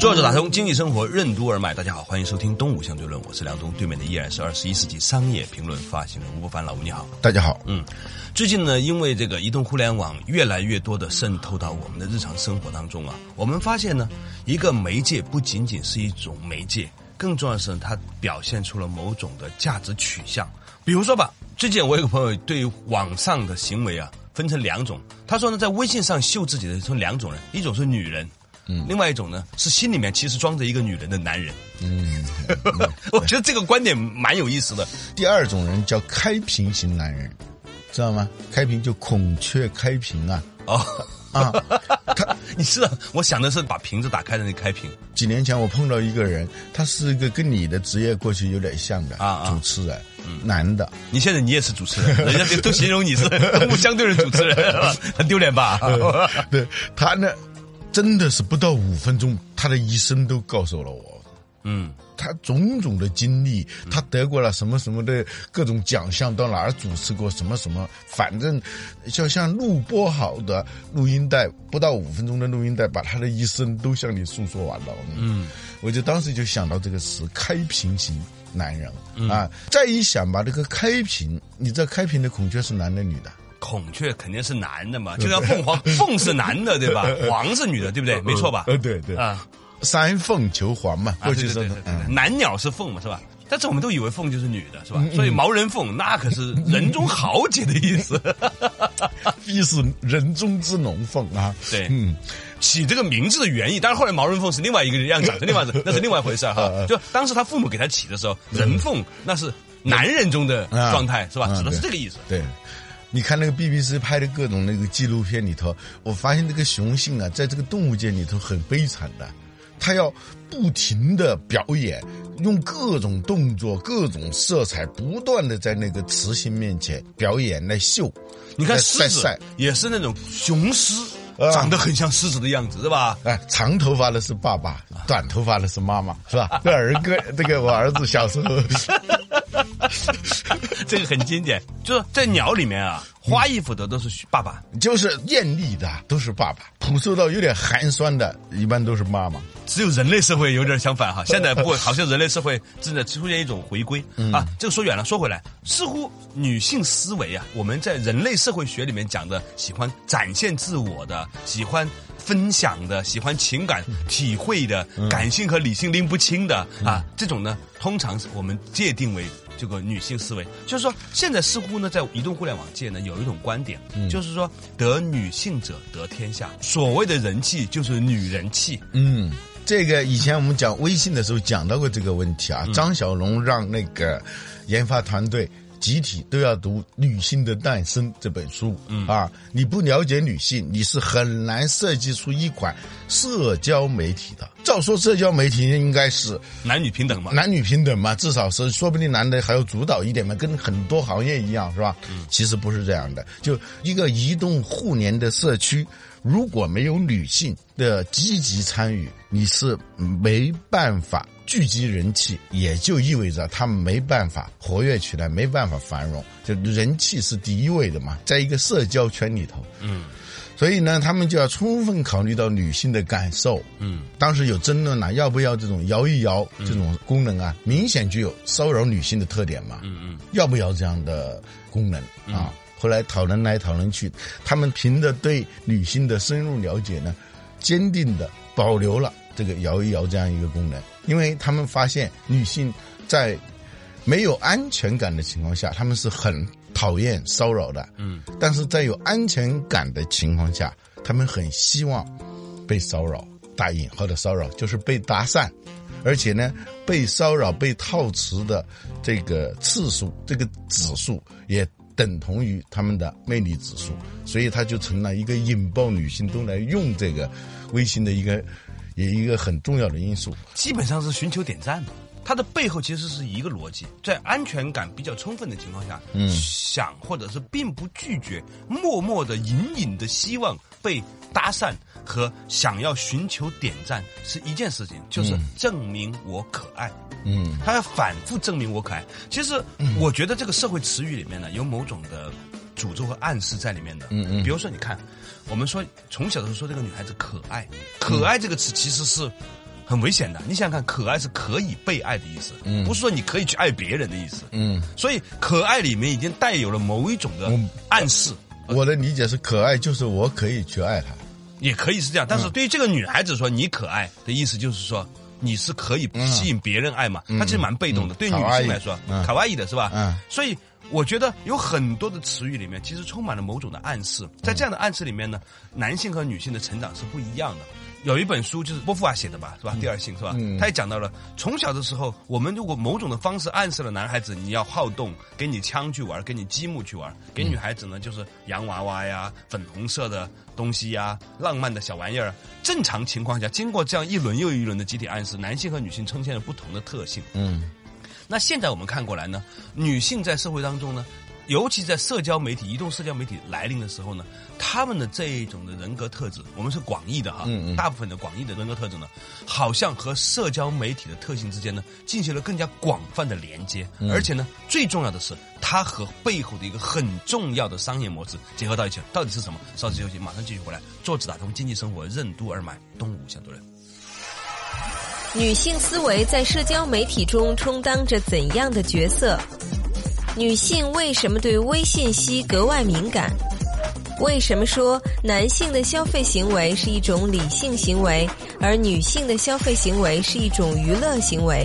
坐着打通经济生活任督二脉，大家好，欢迎收听《东吴相对论》，我是梁东，对面的依然是二十一世纪商业评论发行人吴伯凡老吴，你好，大家好。嗯，最近呢，因为这个移动互联网越来越多的渗透到我们的日常生活当中啊，我们发现呢，一个媒介不仅仅是一种媒介，更重要的是它表现出了某种的价值取向。比如说吧，最近我有个朋友对网上的行为啊分成两种，他说呢，在微信上秀自己的分两种人，一种是女人。嗯，另外一种呢是心里面其实装着一个女人的男人。嗯，我觉得这个观点蛮有意思的。第二种人叫开屏型男人，知道吗？开屏就孔雀开屏啊。哦啊，他你是我想的是把瓶子打开的那开屏。几年前我碰到一个人，他是一个跟你的职业过去有点像的啊主持人，男的。你现在你也是主持人，人家都形容你是 不相对的主持人，很丢脸吧？对他呢。真的是不到五分钟，他的一生都告诉了我。嗯，他种种的经历，他得过了什么什么的各种奖项，到哪儿主持过什么什么，反正就像录播好的录音带，不到五分钟的录音带，把他的一生都向你诉说完了。嗯，我就当时就想到这个词“开屏型男人”啊，再一想吧，这个开屏，你知道开屏的孔雀是男的女的？孔雀肯定是男的嘛，就像凤凰，凤是男的对吧？凰是女的，对不对？没错吧？呃，对对啊，三凤求凰嘛，过去是男鸟是凤嘛，是吧？但是我们都以为凤就是女的，是吧？所以毛人凤那可是人中豪杰的意思，必是人中之龙凤啊。对，嗯，起这个名字的原意，当然后来毛人凤是另外一个样子，是另外 那是另外一回事哈。就当时他父母给他起的时候，人凤那是男人中的状态，是吧？指的是这个意思。对。你看那个 BBC 拍的各种那个纪录片里头，我发现这个雄性啊，在这个动物界里头很悲惨的，它要不停的表演，用各种动作、各种色彩，不断的在那个雌性面前表演来秀。你看狮子也是那种雄狮，长得很像狮子的样子，是吧？哎，长头发的是爸爸，短头发的是妈妈，是吧？这儿歌，这个我儿子小时候。这个很经典，就是在鸟里面啊，花衣服的都是爸爸，就是艳丽的都是爸爸，朴素到有点寒酸的，一般都是妈妈。只有人类社会有点相反哈，现在不，好像人类社会正在出现一种回归啊。这个说远了，说回来，似乎女性思维啊，我们在人类社会学里面讲的，喜欢展现自我的，喜欢分享的，喜欢情感体会的，感性和理性拎不清的啊，这种呢，通常是我们界定为。这个女性思维，就是说，现在似乎呢，在移动互联网界呢，有一种观点，就是说，得女性者得天下。所谓的人气，就是女人气。嗯，这个以前我们讲微信的时候讲到过这个问题啊。张小龙让那个研发团队。集体都要读《女性的诞生》这本书，嗯啊，你不了解女性，你是很难设计出一款社交媒体的。照说社交媒体应该是男女平等嘛，男女平等嘛，至少是说不定男的还要主导一点嘛，跟很多行业一样，是吧？嗯，其实不是这样的，就一个移动互联的社区。如果没有女性的积极参与，你是没办法聚集人气，也就意味着他们没办法活跃起来，没办法繁荣。就人气是第一位的嘛，在一个社交圈里头，嗯，所以呢，他们就要充分考虑到女性的感受，嗯，当时有争论了，要不要这种摇一摇这种功能啊？明显具有骚扰女性的特点嘛，嗯嗯，要不要这样的功能？啊？后来讨论来讨论去，他们凭着对女性的深入了解呢，坚定的保留了这个摇一摇这样一个功能，因为他们发现女性在没有安全感的情况下，他们是很讨厌骚扰的，嗯，但是在有安全感的情况下，他们很希望被骚扰，打引号的骚扰就是被搭讪，而且呢，被骚扰被套词的这个次数，这个指数也。等同于他们的魅力指数，所以它就成了一个引爆女性都来用这个微信的一个也一个很重要的因素。基本上是寻求点赞嘛。它的背后其实是一个逻辑，在安全感比较充分的情况下，嗯，想或者是并不拒绝，默默的、隐隐的希望被搭讪和想要寻求点赞是一件事情，就是证明我可爱。嗯，他要反复证明我可爱。其实我觉得这个社会词语里面呢，有某种的诅咒和暗示在里面的。嗯嗯比如说，你看，我们说从小的时候说这个女孩子可爱，可爱这个词其实是很危险的。你想想看，可爱是可以被爱的意思，嗯不是说你可以去爱别人的意思。嗯，所以可爱里面已经带有了某一种的嗯暗示。我的理解是，可爱就是我可以去爱她。也可以是这样，但是对于这个女孩子说你可爱的意思就是说你是可以吸引别人爱嘛，她其实蛮被动的。嗯对女性来说，嗯卡哇伊的是吧？嗯所以我觉得有很多的词语里面其实充满了某种的暗示，在这样的暗示里面呢，男性和女性的成长是不一样的。有一本书就是波伏娃写的吧，是吧？第二性是吧？嗯他也讲到了，从小的时候，我们如果某种的方式暗示了男孩子你要好动，给你枪去玩，给你积木去玩；给女孩子呢，就是洋娃娃呀、粉红色的东西呀、浪漫的小玩意儿。正常情况下，经过这样一轮又一轮的集体暗示，男性和女性呈现了不同的特性。嗯那现在我们看过来呢，女性在社会当中呢，尤其在社交媒体、移动社交媒体来临的时候呢，她们的这一种的人格特质，我们是广义的哈，嗯嗯。大部分的广义的人格特质呢，好像和社交媒体的特性之间呢，进行了更加广泛的连接，而且呢，最重要的是，它和背后的一个很重要的商业模式结合到一起了，到底是什么？稍事休息，马上继续回来，坐着打通经济生活任督二脉，东吴相对论。女性思维在社交媒体中充当着怎样的角色？女性为什么对微信息格外敏感？为什么说男性的消费行为是一种理性行为，而女性的消费行为是一种娱乐行为？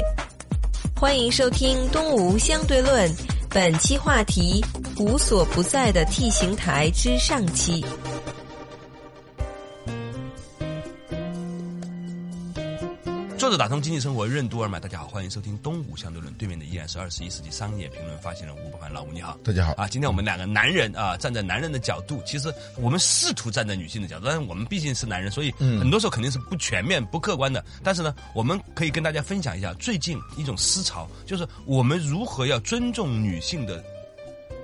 欢迎收听《东吴相对论》，本期话题：无所不在的 T 型台之上期。作者打通经济生活任督二脉，大家好，欢迎收听东吴相对论。对面的依然是二十一世纪商业评论发现人吴伯凡，老吴你好。大家好啊！今天我们两个男人啊，站在男人的角度，其实我们试图站在女性的角度，但是我们毕竟是男人，所以很多时候肯定是不全面、不客观的。但是呢，我们可以跟大家分享一下最近一种思潮，就是我们如何要尊重女性的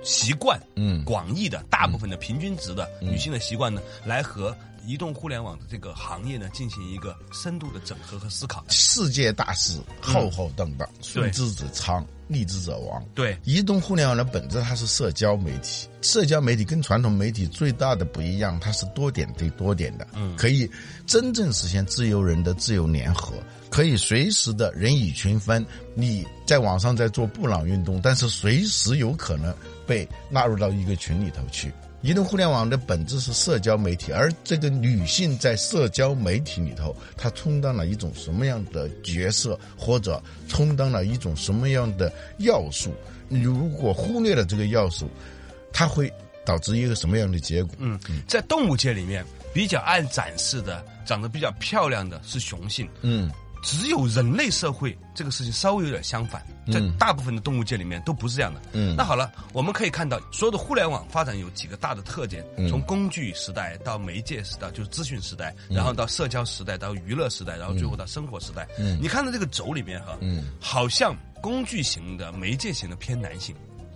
习惯，嗯广义的大部分的平均值的女性的习惯呢，来和移动互联网的这个行业呢进行一个深度的整合和思考。世界大势浩浩荡荡，顺之者昌，逆之者亡。对移动互联网的本质它是社交媒体，社交媒体跟传统媒体最大的不一样，它是多点对多点的，嗯，可以真正实现自由人的自由联合，可以随时的人以群分。你在网上在做布朗运动，但是随时有可能被纳入到一个群里头去。移动互联网的本质是社交媒体，而这个女性在社交媒体里头，她充当了一种什么样的角色，或者充当了一种什么样的要素？你如果忽略了这个要素，它会导致一个什么样的结果？嗯，在动物界里面比较爱展示的、长得比较漂亮的是雄性，嗯只有人类社会这个事情稍微有点相反，在大部分的动物界里面都不是这样的。嗯那好了，我们可以看到，所有的互联网发展有几个大的特点：嗯从工具时代到媒介时代，就是资讯时代，然后到社交时代，到娱乐时代，然后最后到生活时代。嗯你看到这个轴里面哈，嗯好像工具型的、媒介型的偏男性。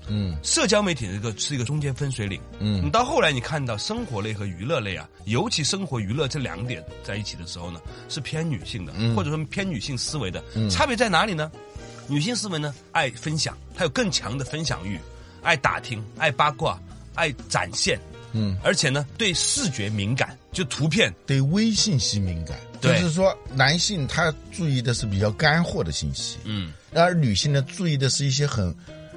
嗯社交媒体这个是一个中间分水岭。嗯你到后来你看到生活类和娱乐类啊，尤其生活娱乐这两点在一起的时候呢，是偏女性的，嗯或者说偏女性思维的。嗯差别在哪里呢？女性思维呢，爱分享，她有更强的分享欲，爱打听，爱八卦，爱展现，嗯，而且呢，对视觉敏感，就图片。对微信息敏感，就是说男性他注意的是比较干货的信息，嗯，而女性呢注意的是一些很。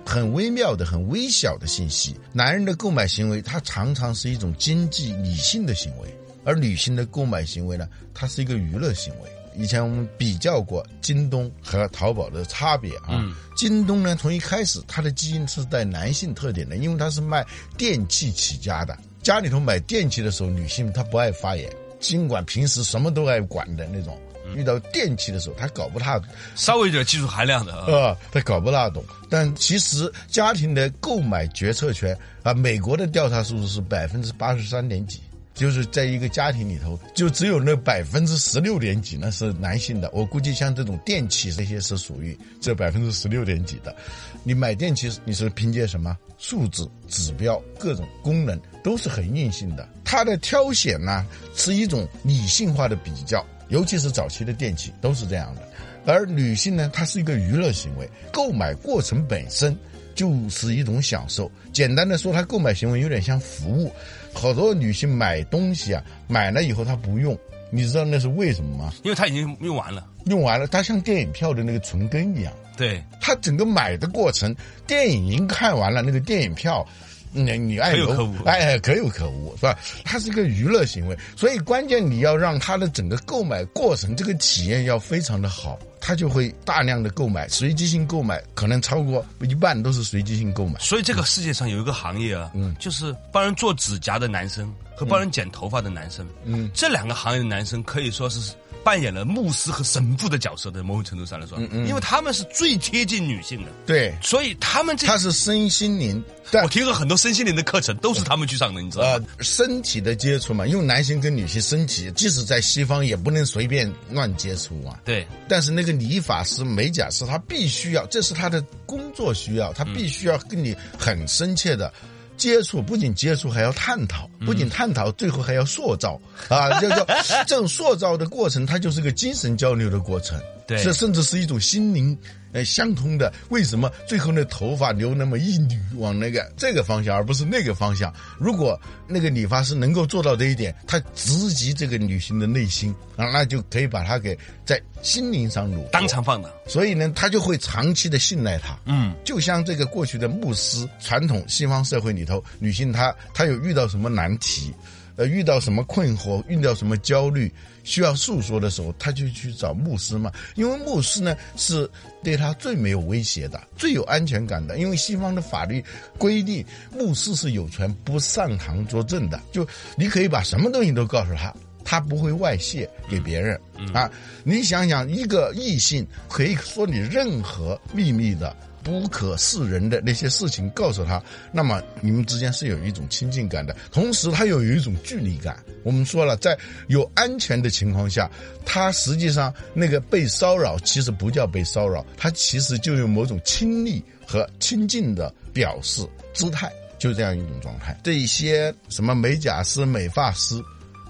很微妙的、很微小的信息。男人的购买行为，它常常是一种经济理性的行为，而女性的购买行为呢，它是一个娱乐行为。以前我们比较过京东和淘宝的差别啊。京东呢，从一开始它的基因是带男性特点的，因为它是卖电器起家的。家里头买电器的时候，女性她不爱发言，尽管平时什么都爱管的那种。遇到电器的时候，他搞不大稍微有点技术含量的啊。啊，他搞不大懂。但其实家庭的购买决策权啊，美国的调查数字是百分之八十三点几，就是在一个家庭里头，就只有那百分之十六点几那是男性的。我估计像这种电器这些是属于这百分之十六点几的。你买电器，你是凭借什么数字指标、各种功能都是很硬性的。它的挑选呢是一种理性化的比较，尤其是早期的电器都是这样的。而女性呢，它是一个娱乐行为，购买过程本身就是一种享受。简单的说，它购买行为有点像服务。好多女性买东西啊，买了以后她不用，你知道那是为什么吗？因为她已经用完了。用完了，它像电影票的那个存根一样。对，它整个买的过程，电影已经看完了，那个电影票。你你爱有可无，哎，可有可无，是吧？它是一个娱乐行为，所以关键你要让它的整个购买过程这个体验要非常的好，他就会大量的购买，随机性购买，可能超过一半都是随机性购买。所以这个世界上有一个行业啊，嗯，就是帮人做指甲的男生和帮人剪头发的男生，嗯，这两个行业的男生可以说是。扮演了牧师和神父的角色的某种程度上来说，嗯嗯，因为他们是最贴近女性的，对，所以他们这他是身心灵，我听说很多身心灵的课程都是他们去上的，你知道吗？身体的接触嘛，因为男性跟女性身体，即使在西方也不能随便乱接触啊。对，但是那个理发师、美甲师，他必须要，这是他的工作需要，他必须要跟你很深切的。接触不仅接触，还要探讨；不仅探讨，最后还要塑造啊！就叫这种塑造的过程，它就是个精神交流的过程，对，这甚至是一种心灵。呃，相通的，为什么最后那头发留那么一缕往那个这个方向，而不是那个方向？如果那个理发师能够做到这一点，他直击这个女性的内心啊，那就可以把她给在心灵上掳当场放的。所以呢，他就会长期的信赖她。嗯，就像这个过去的牧师，传统西方社会里头，女性她她有遇到什么难题？呃，遇到什么困惑，遇到什么焦虑，需要诉说的时候，他就去找牧师嘛。因为牧师呢是对他最没有威胁的、最有安全感的。因为西方的法律规定，牧师是有权不上堂作证的，就你可以把什么东西都告诉他，他不会外泄给别人啊。你想想，一个异性可以说你任何秘密的。不可示人的那些事情告诉他，那么你们之间是有一种亲近感的，同时他又有一种距离感。我们说了，在有安全的情况下，他实际上那个被骚扰其实不叫被骚扰，他其实就有某种亲昵和亲近的表示姿态，就这样一种状态。这一些什么美甲师、美发师，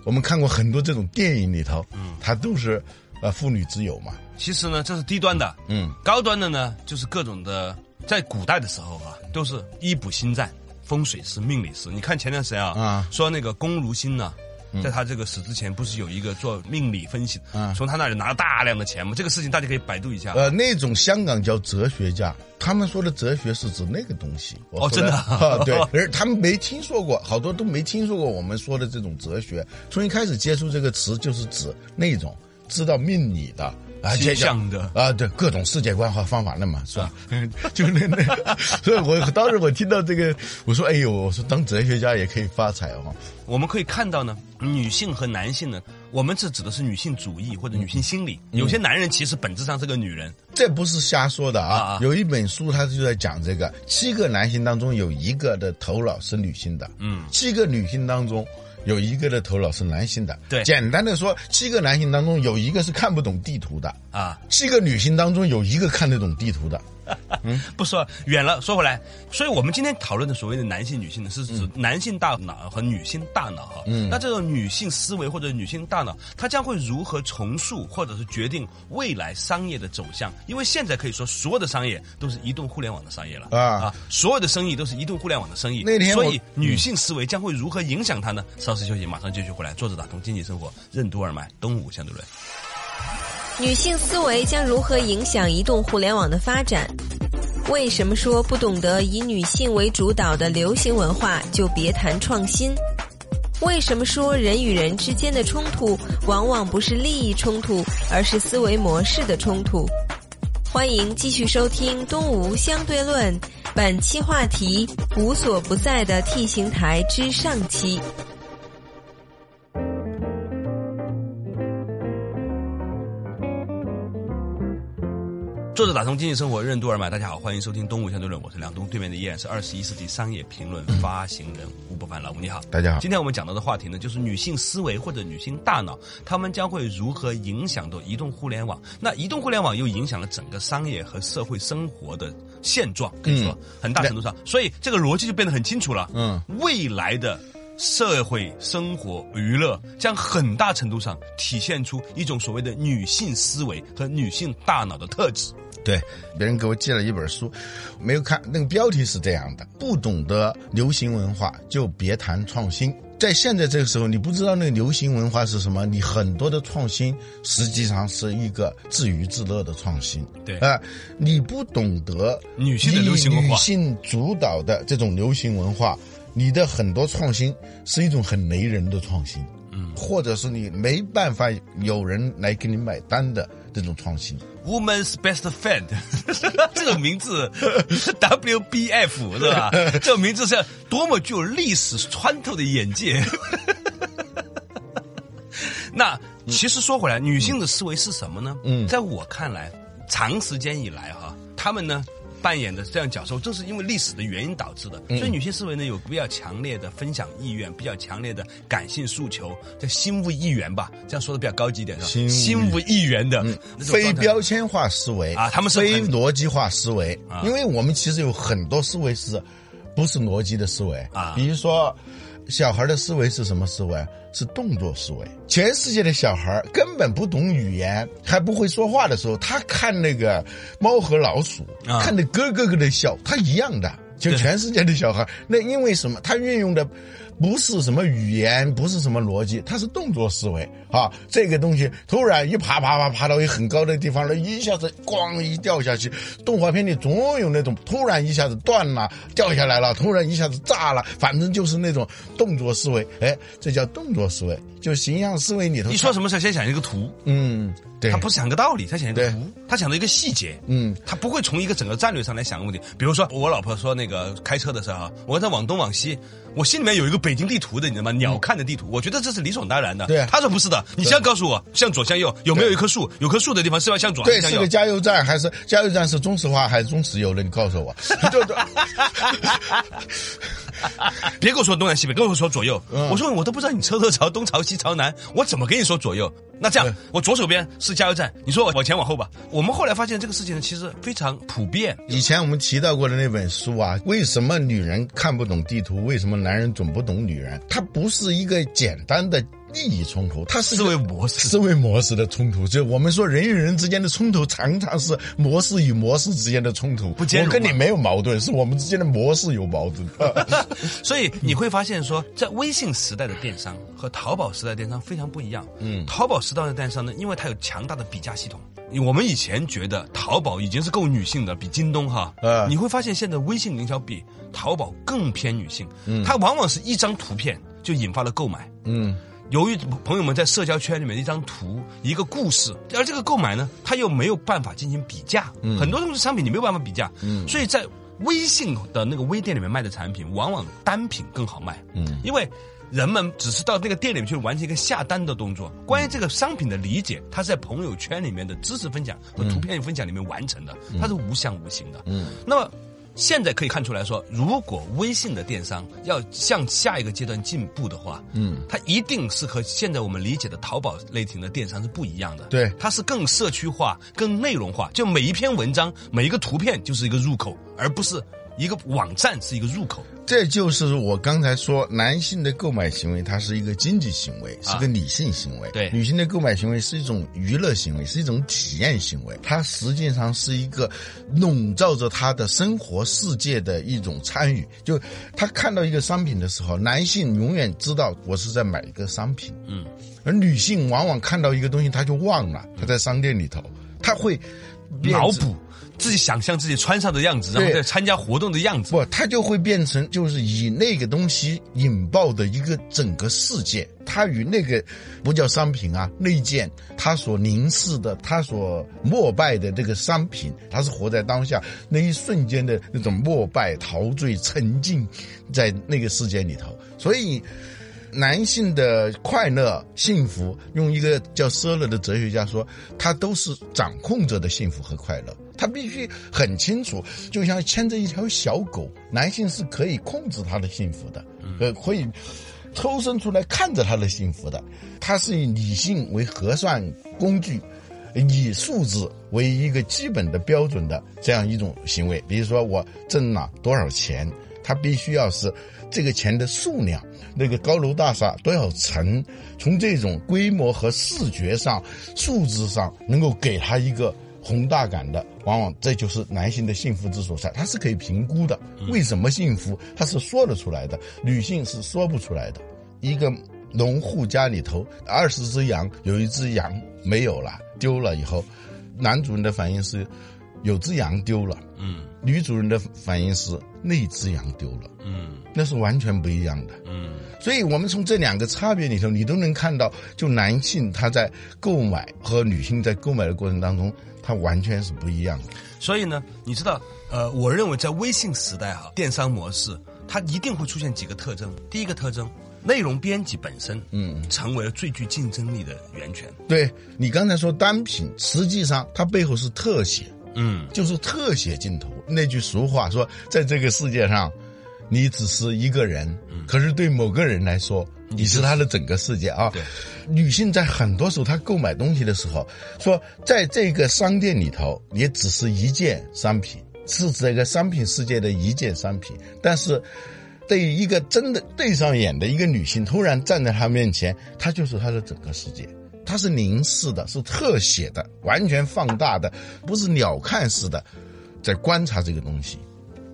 我们看过很多这种电影里头，嗯，他都是。呃，妇女之友嘛，其实呢，这是低端的，嗯，高端的呢，就是各种的，在古代的时候啊，都是医卜心战、风水师、命理师。你看前段时间啊，啊，说那个龚如心呢，在他这个死之前，不是有一个做命理分析，啊，从他那里拿了大量的钱吗？这个事情大家可以百度一下。呃，那种香港叫哲学家，他们说的哲学是指那个东西。哦，真的，对，而他们没听说过，好多都没听说过我们说的这种哲学。从一开始接触这个词，就是指那种。知道命理的啊，这样的啊，对各种世界观和方法论嘛，是吧？就那那，所以我当时我听到这个，我说：“哎呦，我说当哲学家也可以发财哦。”我们可以看到呢，女性和男性呢，我们是指的是女性主义或者女性心理。有些男人其实本质上是个女人，这不是瞎说的啊。有一本书，他就在讲这个：七个男性当中有一个的头脑是女性的，嗯，七个女性当中。有一个的头脑是男性的，对，简单的说，七个男性当中有一个是看不懂地图的啊，七个女性当中有一个看得懂地图的。嗯，不说远了，说回来，所以我们今天讨论的所谓的男性、女性呢，是指男性大脑和女性大脑哈。嗯，那这种女性思维或者女性大脑，它将会如何重塑或者是决定未来商业的走向？因为现在可以说，所有的商业都是移动互联网的商业了啊啊，所有的生意都是移动互联网的生意。那天，所以女性思维将会如何影响它呢？稍事休息，马上继续回来。坐着打通经济生活，任督二脉，东吴相对论。女性思维将如何影响移动互联网的发展？为什么说不懂得以女性为主导的流行文化就别谈创新？为什么说人与人之间的冲突往往不是利益冲突，而是思维模式的冲突？欢迎继续收听《东吴相对论》，本期话题：无所不在的 T 型台之上期。作者打通经济生活任督二脉，大家好，欢迎收听《东吴相对论》，我是梁东，对面的依然是二十一世纪商业评论发行人吴伯凡，老吴你好，大家好今天我们讲到的话题呢，就是女性思维或者女性大脑，她们将会如何影响到移动互联网？那移动互联网又影响了整个商业和社会生活的现状，可以说、很大程度上，所以这个逻辑就变得很清楚了。嗯，未来的。社会生活娱乐将很大程度上体现出一种所谓的女性思维和女性大脑的特质。对，别人给我寄了一本书，没有看，那个标题是这样的：不懂得流行文化就别谈创新。在现在这个时候，你不知道那个流行文化是什么，你很多的创新实际上是一个自娱自乐的创新。对啊、你不懂得女性的流行文化女性主导的这种流行文化，你的很多创新是一种很雷人的创新。嗯，或者是你没办法有人来给你买单的这种创新。Woman's Best Friend，这个名字 WBF 是吧？这个名字是多么具有历史穿透的眼界。那其实说回来，女性的思维是什么呢？嗯在我看来，长时间以来哈，她们呢扮演的这样角色，正是因为历史的原因导致的。所以女性思维呢有比较强烈的分享意愿，比较强烈的感性诉求，叫心无一员吧，这样说的比较高级一点，是吧？心物心物意缘的非标签化思维啊他们是非逻辑化思维啊，因为我们其实有很多思维是不是逻辑的思维。啊。比如说。小孩的思维是什么思维？是动作思维。全世界的小孩根本不懂语言，还不会说话的时候，他看那个猫和老鼠，啊看的咯咯咯的笑，他一样的。就全世界的小孩，那因为什么？他运用的不是什么语言，不是什么逻辑，它是动作思维啊。这个东西突然一爬爬爬爬到一很高的地方了，一下子咣一掉下去。动画片里总有那种突然一下子断了，掉下来了，突然一下子炸了，反正就是那种动作思维。哎，这叫动作思维，就形象思维里头。你说什么事先想一个图，嗯，对，他不是想个道理，他想一个图，他想到一个细节，嗯，他不会从一个整个战略上来想个问题。比如说，我老婆说那个开车的时候啊，我在往东往西，我心里面有一个北京地图的，你知道吗？鸟瞰的地图，我觉得这是理所当然的。嗯对他说不是的，你先告诉我向左向右有没有一棵树，有棵树的地方是要向左向右对是个？加油站还是加油站是中石化还是中石油的？你告诉我。对对。别跟我说东南西北，跟我说左右。嗯我说我都不知道你车头朝东朝西朝南，我怎么跟你说左右？那这样，我左手边是加油站，你说我往前往后吧。我们后来发现这个事情呢，其实非常普遍。以前我们提到过的那本书啊，为什么女人看不懂地图？为什么男人总不懂女人？它不是一个简单的利益冲突，它是思维模式思维模式的冲突。就我们说人与人之间的冲突，常常是模式与模式之间的冲突。不兼容我跟你没有矛盾，是我们之间的模式有矛盾。所以你会发现说，在微信时代的电商和淘宝时代的电商非常不一样。嗯，淘宝时代的电商呢，因为它有强大的比价系统。我们以前觉得淘宝已经是够女性的，比京东哈。呃你会发现现在微信营销比淘宝更偏女性。嗯，它往往是一张图片就引发了购买。嗯，由于朋友们在社交圈里面的一张图、一个故事，而这个购买呢，它又没有办法进行比价，很多东西商品你没有办法比价，所以在微信的那个微店里面卖的产品，往往单品更好卖，因为。人们只是到那个店里面去完成一个下单的动作，关于这个商品的理解，它是在朋友圈里面的知识分享和图片分享里面完成的，它是无相无形的。嗯，那么现在可以看出来说，如果微信的电商要向下一个阶段进步的话，嗯，它一定是和现在我们理解的淘宝类型的电商是不一样的。对。它是更社区化、更内容化，就每一篇文章、每一个图片就是一个入口，而不是一个网站是一个入口。这就是我刚才说，男性的购买行为，它是一个经济行为，是个理性行为；对女性的购买行为是一种娱乐行为，是一种体验行为。它实际上是一个笼罩着他的生活世界的一种参与。就他看到一个商品的时候，男性永远知道我是在买一个商品，嗯，而女性往往看到一个东西，她就忘了，她在商店里头，她会脑补自己想象自己穿上的样子，然后再参加活动的样子。不，它就会变成就是以那个东西引爆的一个整个世界，它与那个不叫商品啊，那件它所凝视的、它所膜拜的这个商品，它是活在当下那一瞬间的那种膜拜、陶醉、沉浸在那个世界里头，所以。男性的快乐、幸福，用一个叫舍勒的哲学家说，他都是掌控者的幸福和快乐。他必须很清楚，就像牵着一条小狗，男性是可以控制他的幸福的，呃，可以抽身出来看着他的幸福的。他是以理性为核算工具，以数字为一个基本的标准的这样一种行为。比如说，我挣了多少钱，他必须要是这个钱的数量，那个高楼大厦多少层，从这种规模和视觉上、数字上能够给他一个。宏大感的，往往这就是男性的幸福之所在，他是可以评估的。为什么幸福？他是说得出来的，女性是说不出来的。一个农户家里头二十只羊，有一只羊没有了，丢了以后，男主人的反应是有只羊丢了，嗯女主人的反应是那只羊丢了，嗯那是完全不一样的。嗯所以，我们从这两个差别里头，你都能看到，就男性他在购买和女性在购买的过程当中，他完全是不一样的。所以呢，你知道，呃，我认为在微信时代哈，电商模式它一定会出现几个特征。第一个特征，内容编辑本身，嗯，成为了最具竞争力的源泉。对你刚才说单品，实际上它背后是特写，嗯，就是特写镜头。那句俗话说，在这个世界上，你只是一个人，可是对某个人来说，你是他的整个世界啊。对，女性在很多时候她购买东西的时候，说在这个商店里头也只是一件商品，是这个商品世界的一件商品，但是。对于一个真的对上眼的一个女性，突然站在他面前，她就是他的整个世界。她是凝视的，是特写的，完全放大的，不是鸟瞰式的，在观察这个东西。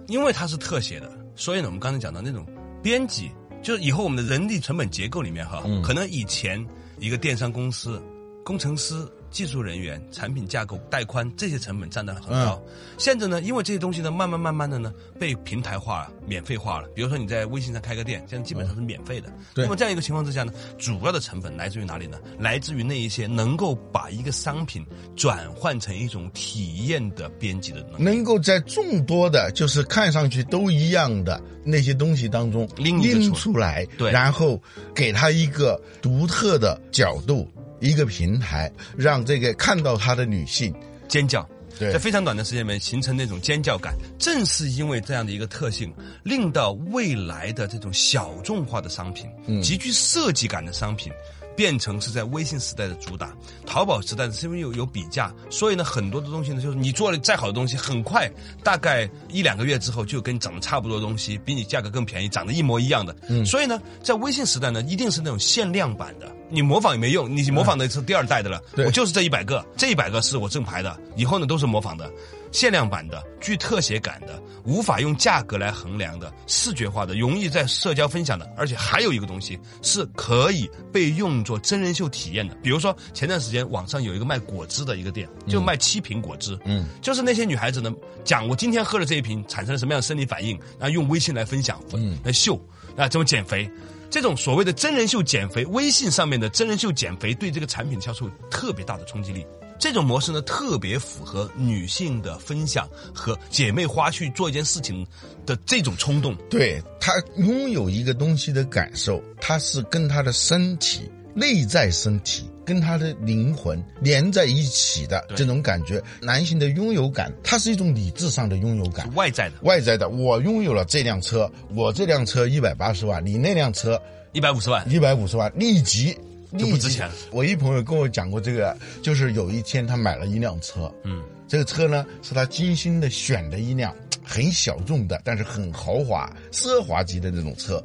因为它是特写的，所以呢，我们刚才讲到那种编辑，就是以后我们的人力成本结构里面哈，可能以前一个电商公司工程师。技术人员、产品架构、带宽这些成本占得很高。现在呢，因为这些东西呢，慢慢慢慢的呢，被平台化了、免费化了。比如说你在微信上开个店，现在基本上是免费的。对那么这样一个情况之下呢，主要的成本来自于哪里呢？来自于那一些能够把一个商品转换成一种体验的编辑的能力。能够在众多的，就是看上去都一样的那些东西当中拎出来，对然后给他一个独特的角度，一个平台，让这个看到他的女性，尖叫。对。在非常短的时间里面形成那种尖叫感，正是因为这样的一个特性，令到未来的这种小众化的商品，嗯。极具设计感的商品，变成是在微信时代的主打。淘宝时代是因为有有比价，所以呢，很多的东西呢，就是你做了再好的东西，很快大概一两个月之后，就跟你长得差不多的东西，比你价格更便宜，长得一模一样的。嗯，所以呢，在微信时代呢，一定是那种限量版的。你模仿也没用，你模仿的是第二代的了。对我就是这一百个，这一百个是我正牌的，以后呢都是模仿的，限量版的，具特写感的，无法用价格来衡量的，视觉化的，容易在社交分享的，而且还有一个东西是可以被用作真人秀体验的。比如说前段时间网上有一个卖果汁的一个店，就卖七瓶果汁，嗯，就是那些女孩子呢讲我今天喝了这一瓶产生了什么样的生理反应，然后用微信来分享，嗯来秀，啊怎么减肥。这种所谓的真人秀减肥，微信上面的真人秀减肥，对这个产品销售有特别大的冲击力。这种模式呢，特别符合女性的分享和姐妹花去做一件事情的这种冲动。对她拥有一个东西的感受，它是跟她的身体、内在身体跟她的灵魂连在一起的这种感觉。男性的拥有感，它是一种理智上的拥有感。外在的，外在的，我拥有了这辆车，我这辆车一百八十万，你那辆车一百五十万，一百五十万，立即就不值钱。我一朋友跟我讲过这个，就是有一天他买了一辆车，嗯，这个车呢是他精心的选的一辆很小众的，但是很豪华、奢华级的那种车。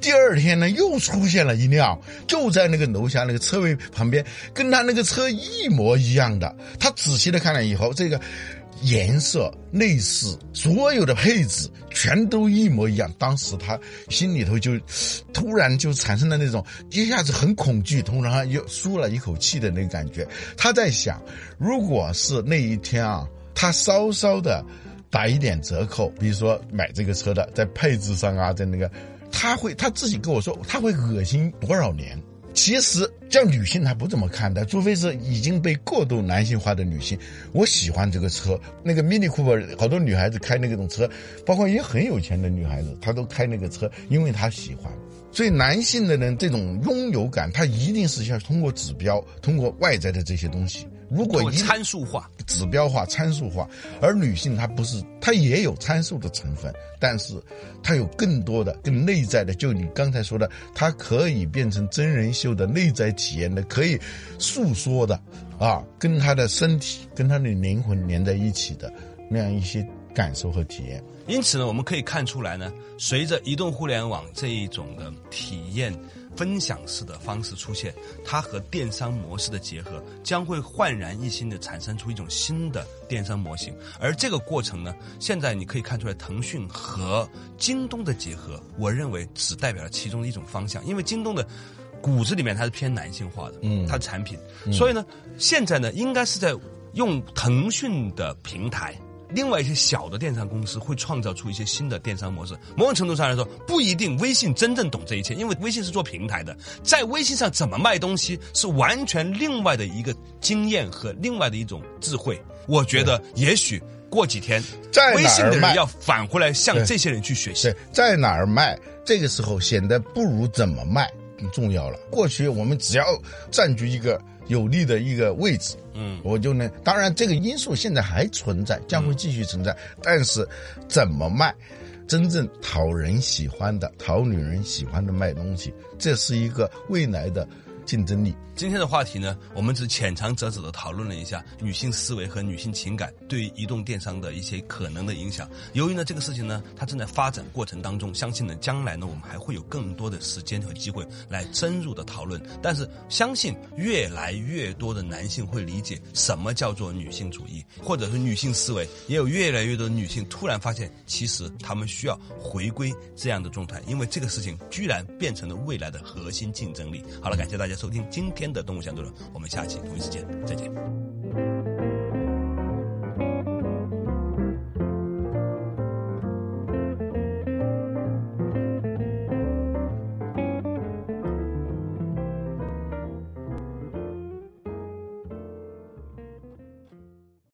第二天呢，又出现了一辆，就在那个楼下那个车位旁边，跟他那个车一模一样的。他仔细的看了以后，这个颜色、内饰、所有的配置全都一模一样。当时他心里头就突然就产生了那种一下子很恐惧，突然又舒了一口气的那个感觉。他在想，如果是那一天啊，他稍稍的打一点折扣，比如说买这个车的在配置上啊，在那个。他会他自己跟我说，他会恶心多少年？其实，像女性她不怎么看待，除非是已经被过度男性化的女性。我喜欢这个车，那个 Mini Cooper，好多女孩子开那种车，包括一些很有钱的女孩子，她都开那个车，因为她喜欢。所以，男性的人这种拥有感，他一定是要通过指标，通过外在的这些东西，如果一参数化，指标化、参数化，而女性她不是，她也有参数的成分，但是她有更多的、更内在的。就你刚才说的，它可以变成真人秀的内在体验的，可以诉说的啊，跟她的身体、跟她的灵魂连在一起的那样一些感受和体验。因此呢，我们可以看出来呢，随着移动互联网这一种的体验。分享式的方式出现，它和电商模式的结合将会焕然一新的产生出一种新的电商模型。而这个过程呢，现在你可以看出来，腾讯和京东的结合，我认为只代表了其中的一种方向。因为京东的骨子里面它是偏男性化的，嗯，它的产品，所以呢，现在呢，应该是在用腾讯的平台。另外一些小的电商公司会创造出一些新的电商模式。某种程度上来说，不一定微信真正懂这一切，因为微信是做平台的，在微信上怎么卖东西是完全另外的一个经验和另外的一种智慧。我觉得，也许过几天，微信的人要返回来向这些人去学习。在哪儿卖，这个时候显得不如怎么卖更重要了。过去我们只要占据一个。有利的一个位置，嗯，我就能。当然，这个因素现在还存在，将会继续存在。但是，怎么卖，真正讨人喜欢的、讨女人喜欢的卖东西，这是一个未来的。竞争力。今天的话题呢，我们只浅尝辄止的讨论了一下女性思维和女性情感对于移动电商的一些可能的影响。由于呢这个事情呢，它正在发展过程当中，相信呢将来呢我们还会有更多的时间和机会来深入的讨论。但是相信越来越多的男性会理解什么叫做女性主义，或者是女性思维，也有越来越多的女性突然发现，其实她们需要回归这样的状态，因为这个事情居然变成了未来的核心竞争力。好了，感谢大家收听今天的动物相对论，我们下期同一时间再见。